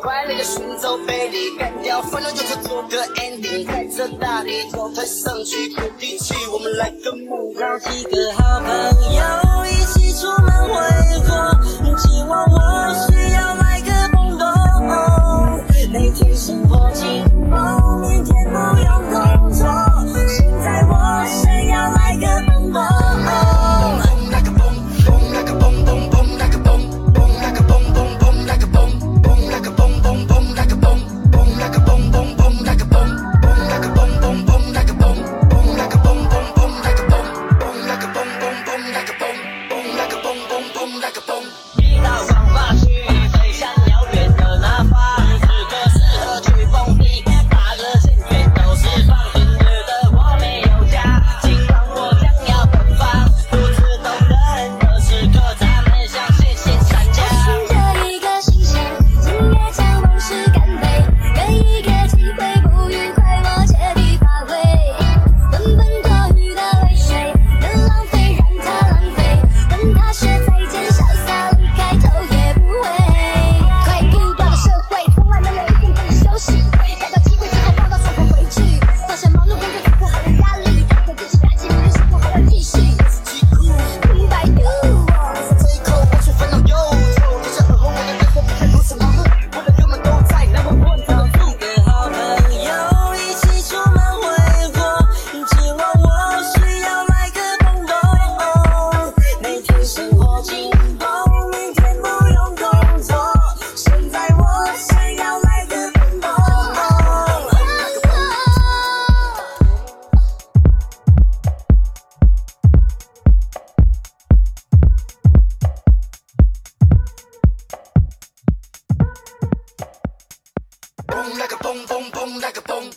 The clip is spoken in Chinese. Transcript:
快乐的寻找被你干掉，烦恼就是做个 ending，带着大力高台上去，鼓底气，我们来个目标，几个好朋友一起出门挥霍。boom, boom, like a boom.